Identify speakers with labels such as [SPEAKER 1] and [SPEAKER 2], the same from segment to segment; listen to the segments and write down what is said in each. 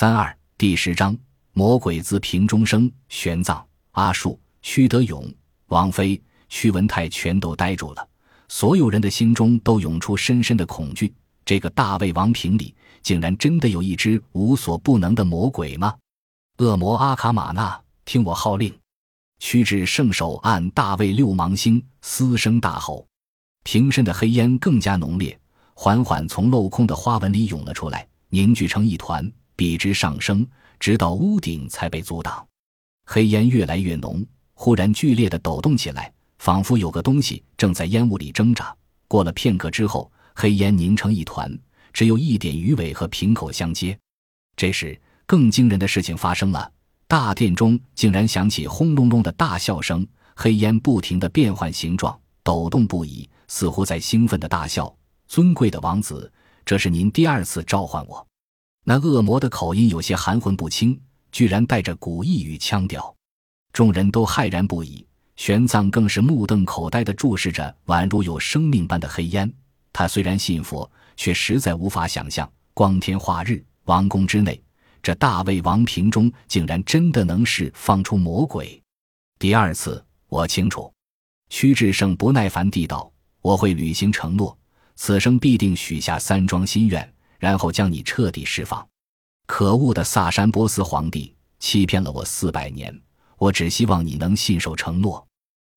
[SPEAKER 1] 三二第十章，魔鬼自瓶中生。玄奘、阿术、屈德勇、王妃、屈文泰全都呆住了，所有人的心中都涌出深深的恐惧。这个大胃王瓶里竟然真的有一只无所不能的魔鬼吗？恶魔阿卡玛纳，听我号令！屈指圣手按大卫六芒星，嘶声大吼，瓶身的黑烟更加浓烈，缓缓从镂空的花纹里涌了出来，凝聚成一团，笔直上升，直到屋顶才被阻挡。黑烟越来越浓，忽然剧烈的抖动起来，仿佛有个东西正在烟雾里挣扎。过了片刻之后，黑烟凝成一团，只有一点鱼尾和瓶口相接。这时，更惊人的事情发生了。大殿中竟然响起轰隆隆的大笑声，黑烟不停地变换形状，抖动不已，似乎在兴奋的大笑。尊贵的王子，这是您第二次召唤我。那恶魔的口音有些含混不清，居然带着古意与腔调。众人都骇然不已，玄奘更是目瞪口呆地注视着宛如有生命般的黑烟。他虽然信佛，却实在无法想象，光天化日，王宫之内。这大魏王瓶中竟然真的能释放出魔鬼！第二次，我清楚。屈志胜不耐烦地道：“我会履行承诺，此生必定许下三桩心愿，然后将你彻底释放。”可恶的萨珊波斯皇帝欺骗了我四百年，我只希望你能信守承诺。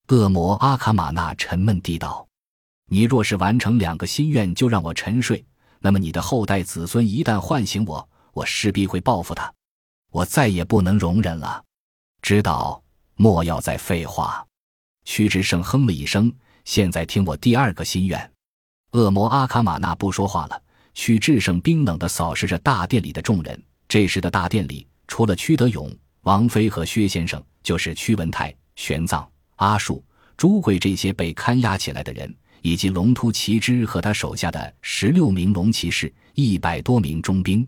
[SPEAKER 1] 恶魔阿卡玛纳沉闷地道：“你若是完成两个心愿就让我沉睡，那么你的后代子孙一旦唤醒我。”我势必会报复他，我再也不能容忍了。知道，莫要再废话。屈指胜哼了一声。现在听我第二个心愿。恶魔阿卡玛纳不说话了。屈志胜冰冷地扫视着大殿里的众人。这时的大殿里，除了屈德勇、王妃和薛先生，就是屈文泰、玄奘、阿术、朱贵这些被看押起来的人，以及龙突骑之和他手下的十六名龙骑士、一百多名中兵。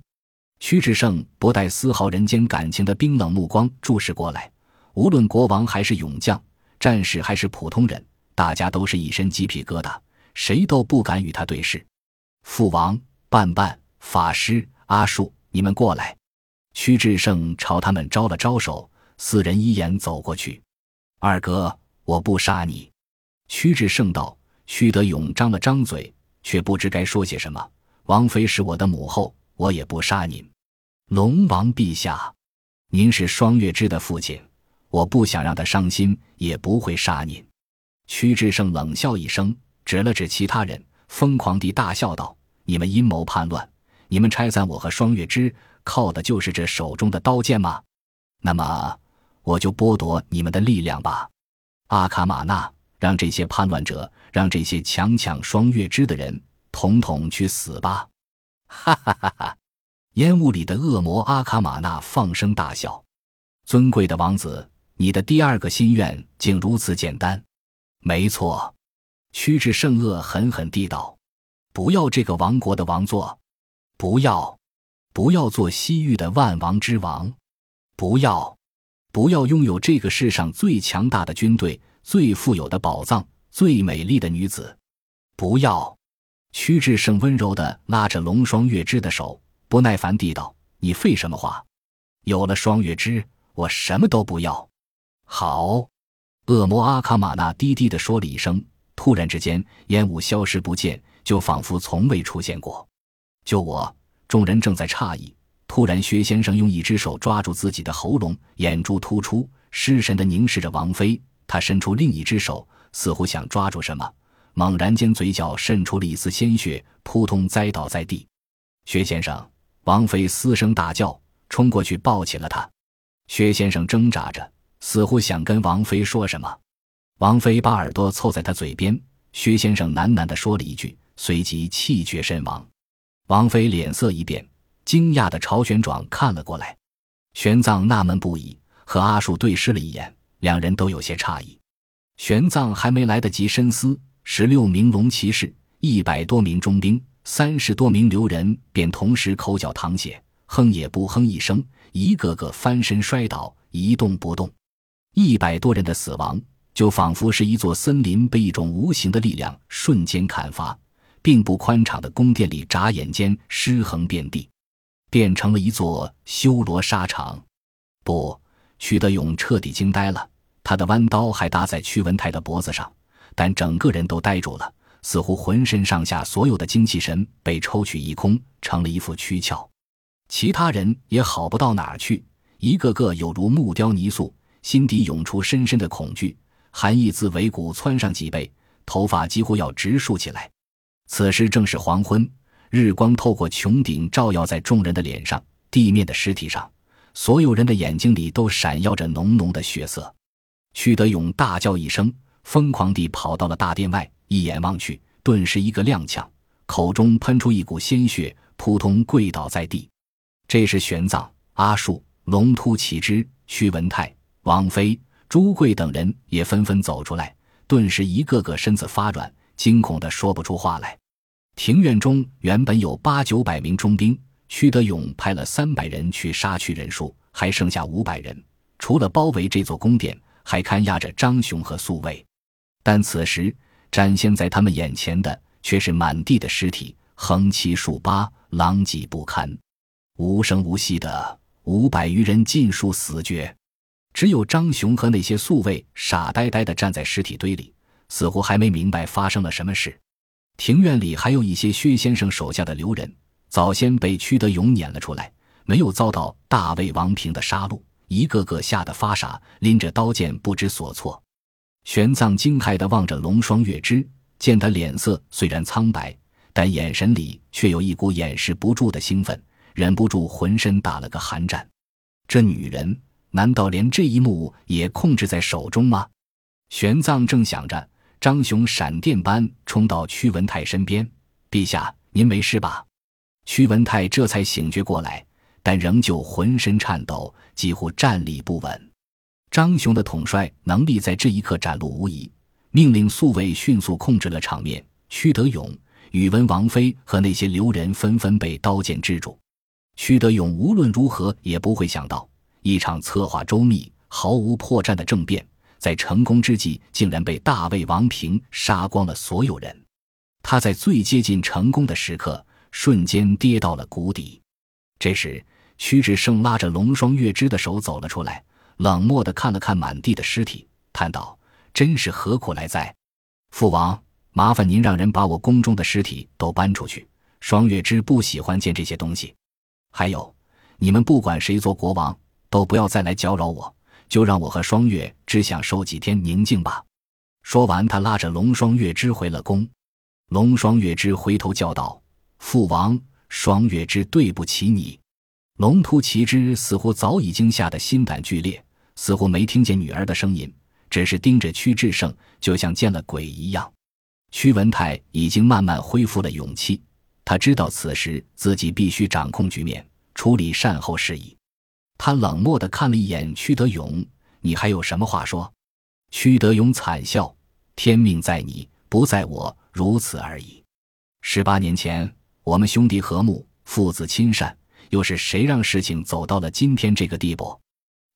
[SPEAKER 1] 屈志胜不带丝毫人间感情的冰冷目光注视过来，无论国王还是勇将、战士还是普通人，大家都是一身鸡皮疙瘩，谁都不敢与他对视。父王、半半、法师、阿树，你们过来。屈志胜朝他们招了招手，四人一眼走过去。二哥，我不杀你。屈志胜道。屈德勇张了张嘴，却不知该说些什么。王妃是我的母后，我也不杀您。龙王陛下，您是双月枝的父亲，我不想让他伤心，也不会杀您。屈志胜冷笑一声，指了指其他人，疯狂地大笑道：“你们阴谋叛乱，你们拆散我和双月之，靠的就是这手中的刀剑吗？那么，我就剥夺你们的力量吧。阿卡玛纳，让这些叛乱者，让这些强抢双月之的人，统统去死吧！”哈哈哈哈。烟雾里的恶魔阿卡玛纳放声大笑：“尊贵的王子，你的第二个心愿竟如此简单。”“没错。”屈指圣恶狠狠地道：“不要这个王国的王座，不要，不要做西域的万王之王，不要，不要拥有这个世上最强大的军队、最富有的宝藏、最美丽的女子，不要。”屈志胜温柔地拉着龙双月之的手。不耐烦地道：“你废什么话？有了双月之，我什么都不要。”好，恶魔阿卡玛纳低低地说了一声。突然之间，烟雾消失不见，就仿佛从未出现过。就我，众人正在诧异。突然，薛先生用一只手抓住自己的喉咙，眼珠突出，失神地凝视着王妃。他伸出另一只手，似乎想抓住什么，猛然间，嘴角渗出了一丝鲜血，扑通栽倒在地。薛先生。王妃嘶声大叫，冲过去抱起了他。薛先生挣扎着，似乎想跟王妃说什么。王妃把耳朵凑在他嘴边。薛先生喃喃地说了一句，随即气绝身亡。王妃脸色一变，惊讶地朝玄奘看了过来。玄奘纳闷不已，和阿术对视了一眼，两人都有些诧异。玄奘还没来得及深思，十六名龙骑士，一百多名中兵。三十多名流人便同时口角淌血，哼也不哼一声，一个个翻身摔倒，一动不动。一百多人的死亡，就仿佛是一座森林被一种无形的力量瞬间砍伐，并不宽敞的宫殿里眨眼间尸横遍地。变成了一座修罗沙场。不，屈德勇彻底惊呆了。他的弯刀还搭在屈文泰的脖子上，但整个人都呆住了，似乎浑身上下所有的精气神被抽取一空，成了一副躯壳。其他人也好不到哪儿去，一个个有如木雕泥塑，心底涌出深深的恐惧，寒意自尾骨窜上脊背，头发几乎要直竖起来。此时正是黄昏，日光透过穹顶照耀在众人的脸上、地面的尸体上，所有人的眼睛里都闪耀着浓浓的血色。屈德勇大叫一声，疯狂地跑到了大殿外，一眼望去，顿时一个踉跄，口中喷出一股鲜血，扑通跪倒在地。这时，玄奘、阿术、龙突起之、屈文泰、王妃、朱贵等人也纷纷走出来，顿时一个个身子发软，惊恐的说不出话来。庭院中原本有八九百名中兵，屈德勇派了三百人去杀去人数，还剩下五百人，除了包围这座宫殿。还看押着张雄和宿卫，但此时展现在他们眼前的却是满地的尸体，横七竖八，狼藉不堪。无声无息的五百余人尽数死绝，只有张雄和那些宿卫傻呆呆地站在尸体堆里，似乎还没明白发生了什么事。庭院里还有一些薛先生手下的留人，早先被屈德勇撵了出来，没有遭到大魏王平的杀戮。一个个吓得发傻，拎着刀剑不知所措。玄奘惊骇地望着龙双月枝，见他脸色虽然苍白，但眼神里却有一股掩饰不住的兴奋，忍不住浑身打了个寒战。这女人难道连这一幕也控制在手中吗？玄奘正想着，张雄闪电般冲到屈文泰身边：“陛下，您没事吧？”屈文泰这才醒觉过来。但仍旧浑身颤抖，几乎站立不稳。张雄的统帅能力在这一刻展露无遗，命令宿卫迅速控制了场面。屈德勇、宇文王妃和那些留人纷纷被刀剑制住。屈德勇无论如何也不会想到，一场策划周密、毫无破绽的政变，在成功之际竟然被大魏王平杀光了所有人。他在最接近成功的时刻，瞬间跌到了谷底。这时。屈志胜拉着龙双月枝的手走了出来，冷漠地看了看满地的尸体，叹道：“真是何苦来哉？父王，麻烦您让人把我宫中的尸体都搬出去。双月枝不喜欢见这些东西。还有，你们不管谁做国王，都不要再来搅扰我，就让我和双月枝享受几天宁静吧。”说完，他拉着龙双月枝回了宫。龙双月枝回头叫道：“父王，双月枝对不起你。”龙突骑之似乎早已经吓得心胆俱裂，似乎没听见女儿的声音，只是盯着屈志胜，就像见了鬼一样。屈文泰已经慢慢恢复了勇气，他知道此时自己必须掌控局面，处理善后事宜。他冷漠地看了一眼屈德勇：“你还有什么话说？”屈德勇惨笑：“天命在你，不在我，如此而已。十八年前，我们兄弟和睦，父子亲善。”又是谁让事情走到了今天这个地步？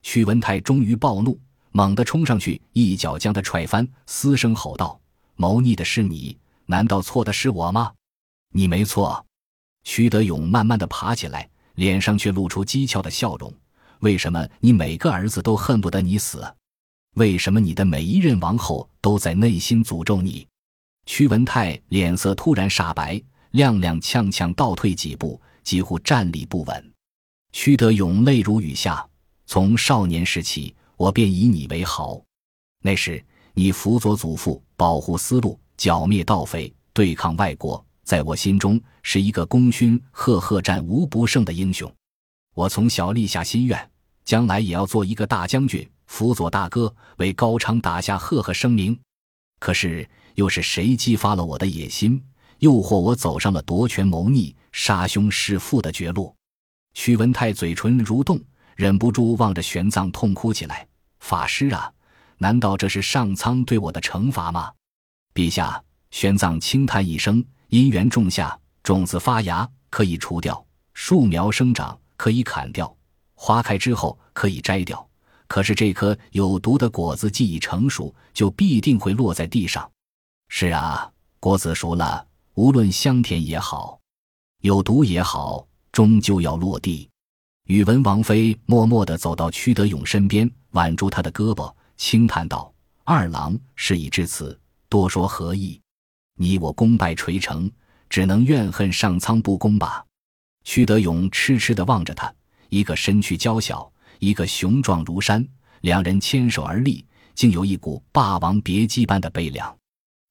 [SPEAKER 1] 屈文泰终于暴怒，猛地冲上去，一脚将他踹翻，嘶声吼道：“谋逆的是你，难道错的是我吗？你没错。”屈德勇慢慢的爬起来，脸上却露出讥诮的笑容：“为什么你每个儿子都恨不得你死？为什么你的每一任王后都在内心诅咒你？”屈文泰脸色突然煞白，踉踉跄跄倒退几步。几乎站立不稳，屈德勇泪如雨下。从少年时起，我便以你为豪。那时你辅佐祖父，保护丝路，剿灭盗匪，对抗外国，在我心中是一个功勋赫赫、战无不胜的英雄。我从小立下心愿，将来也要做一个大将军，辅佐大哥，为高昌打下赫赫声名。可是，又是谁激发了我的野心？诱惑我走上了夺权谋逆、杀兄弑父的绝路。屈文泰嘴唇蠕动，忍不住望着玄奘痛哭起来：“法师啊，难道这是上苍对我的惩罚吗？”陛下，玄奘轻叹一声：“因缘种下，种子发芽可以除掉，树苗生长可以砍掉，花开之后可以摘掉。可是这颗有毒的果子既已成熟，就必定会落在地上。是啊，果子熟了。”无论香甜也好，有毒也好，终究要落地。宇文王妃默默地走到屈德勇身边，挽住他的胳膊，轻叹道：“二郎事已至此，多说何益？你我功败垂成，只能怨恨上苍不公吧。”屈德勇痴痴地望着他，一个身躯娇小，一个雄壮如山，两人牵手而立，竟有一股霸王别姬般的悲凉。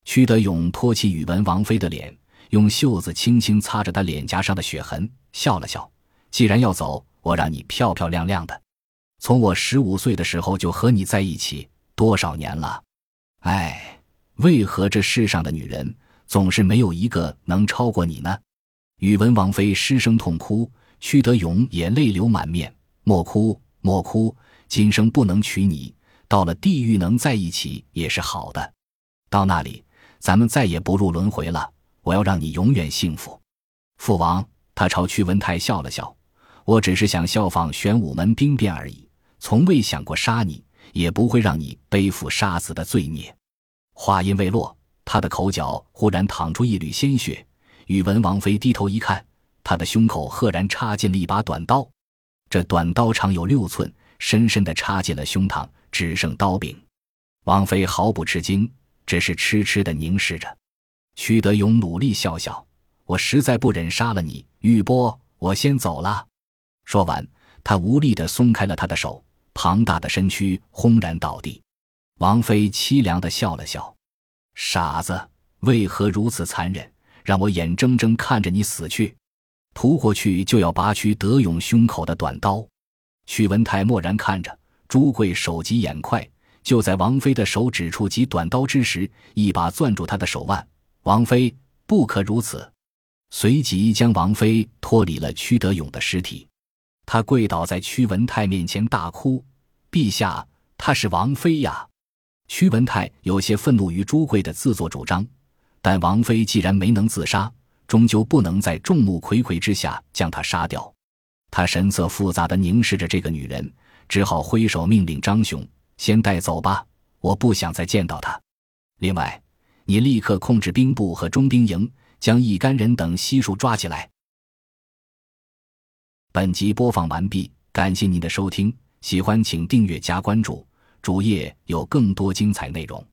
[SPEAKER 1] 屈德勇托起宇文王妃的脸，用袖子轻轻擦着她脸颊上的血痕，笑了笑：“既然要走。”我让你漂漂亮亮的，从我十五岁的时候就和你在一起，多少年了？哎，为何这世上的女人总是没有一个能超过你呢？宇文王妃失声痛哭，屈德勇也泪流满面。莫哭，莫哭，今生不能娶你，到了地狱能在一起也是好的。到那里，咱们再也不入轮回了。我要让你永远幸福。父王，他朝屈文泰笑了笑。我只是想效仿玄武门兵变而已，从未想过杀你，也不会让你背负杀子的罪孽。话音未落，他的口角忽然淌出一缕鲜血。宇文王妃低头一看，她的胸口赫然插进了一把短刀。这短刀长有六寸，深深的插进了胸膛，只剩刀柄。王妃毫不吃惊，只是痴痴的凝视着。屈德勇努力笑笑：“我实在不忍杀了你，玉波，我先走了。”说完，他无力的松开了他的手，庞大的身躯轰然倒地。王妃凄凉的笑了笑：“傻子，为何如此残忍，让我眼睁睁看着你死去？”扑过去就要拔去德勇胸口的短刀。屈文泰默然看着，朱贵手疾眼快，就在王妃的手指触及短刀之时，一把攥住她的手腕。王妃不可如此，随即将王妃脱离了屈德勇的尸体。他跪倒在屈文泰面前大哭：“陛下，她是王妃呀！”屈文泰有些愤怒于朱贵的自作主张，但王妃既然没能自杀，终究不能在众目睽睽之下将她杀掉。他神色复杂的凝视着这个女人，只好挥手命令张雄：“先带走吧，我不想再见到她。另外，你立刻控制兵部和中兵营，将一干人等悉数抓起来。”本集播放完毕，感谢您的收听，喜欢请订阅加关注，主页有更多精彩内容。